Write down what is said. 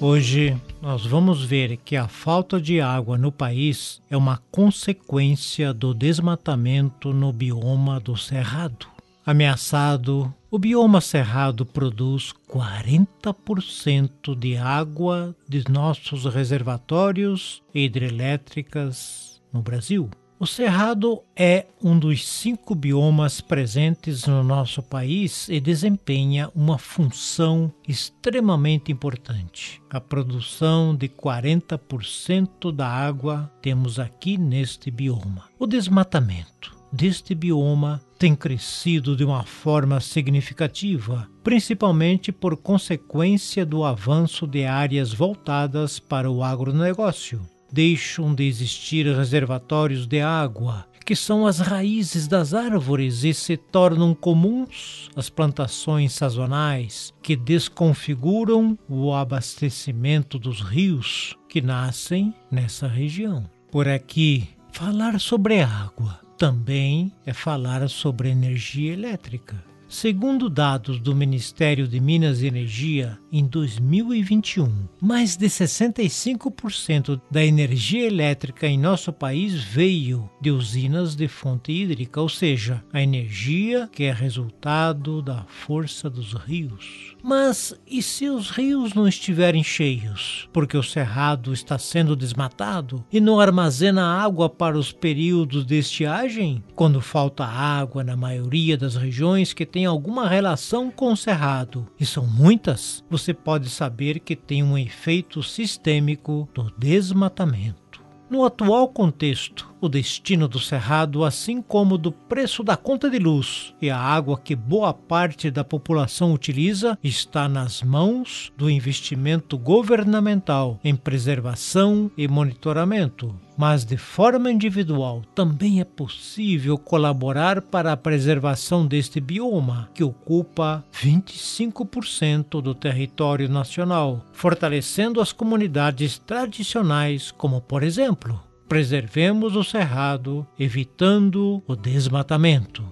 Hoje nós vamos ver que a falta de água no país é uma consequência do desmatamento no bioma do Cerrado. Ameaçado, o bioma cerrado produz 40% de água de nossos reservatórios hidrelétricas no Brasil. O Cerrado é um dos cinco biomas presentes no nosso país e desempenha uma função extremamente importante. A produção de 40% da água temos aqui neste bioma. O desmatamento deste bioma tem crescido de uma forma significativa, principalmente por consequência do avanço de áreas voltadas para o agronegócio deixam de existir reservatórios de água, que são as raízes das árvores e se tornam comuns as plantações sazonais que desconfiguram o abastecimento dos rios que nascem nessa região. Por aqui, falar sobre água também é falar sobre energia elétrica. Segundo dados do Ministério de Minas e Energia, em 2021, mais de 65% da energia elétrica em nosso país veio de usinas de fonte hídrica, ou seja, a energia que é resultado da força dos rios. Mas e se os rios não estiverem cheios, porque o cerrado está sendo desmatado e não armazena água para os períodos de estiagem? Quando falta água na maioria das regiões que têm alguma relação com o cerrado, e são muitas, você pode saber que tem um efeito sistêmico do desmatamento. No atual contexto, o destino do cerrado, assim como do preço da conta de luz e a água que boa parte da população utiliza, está nas mãos do investimento governamental em preservação e monitoramento. Mas de forma individual também é possível colaborar para a preservação deste bioma, que ocupa 25% do território nacional, fortalecendo as comunidades tradicionais, como por exemplo Preservemos o cerrado, evitando o desmatamento.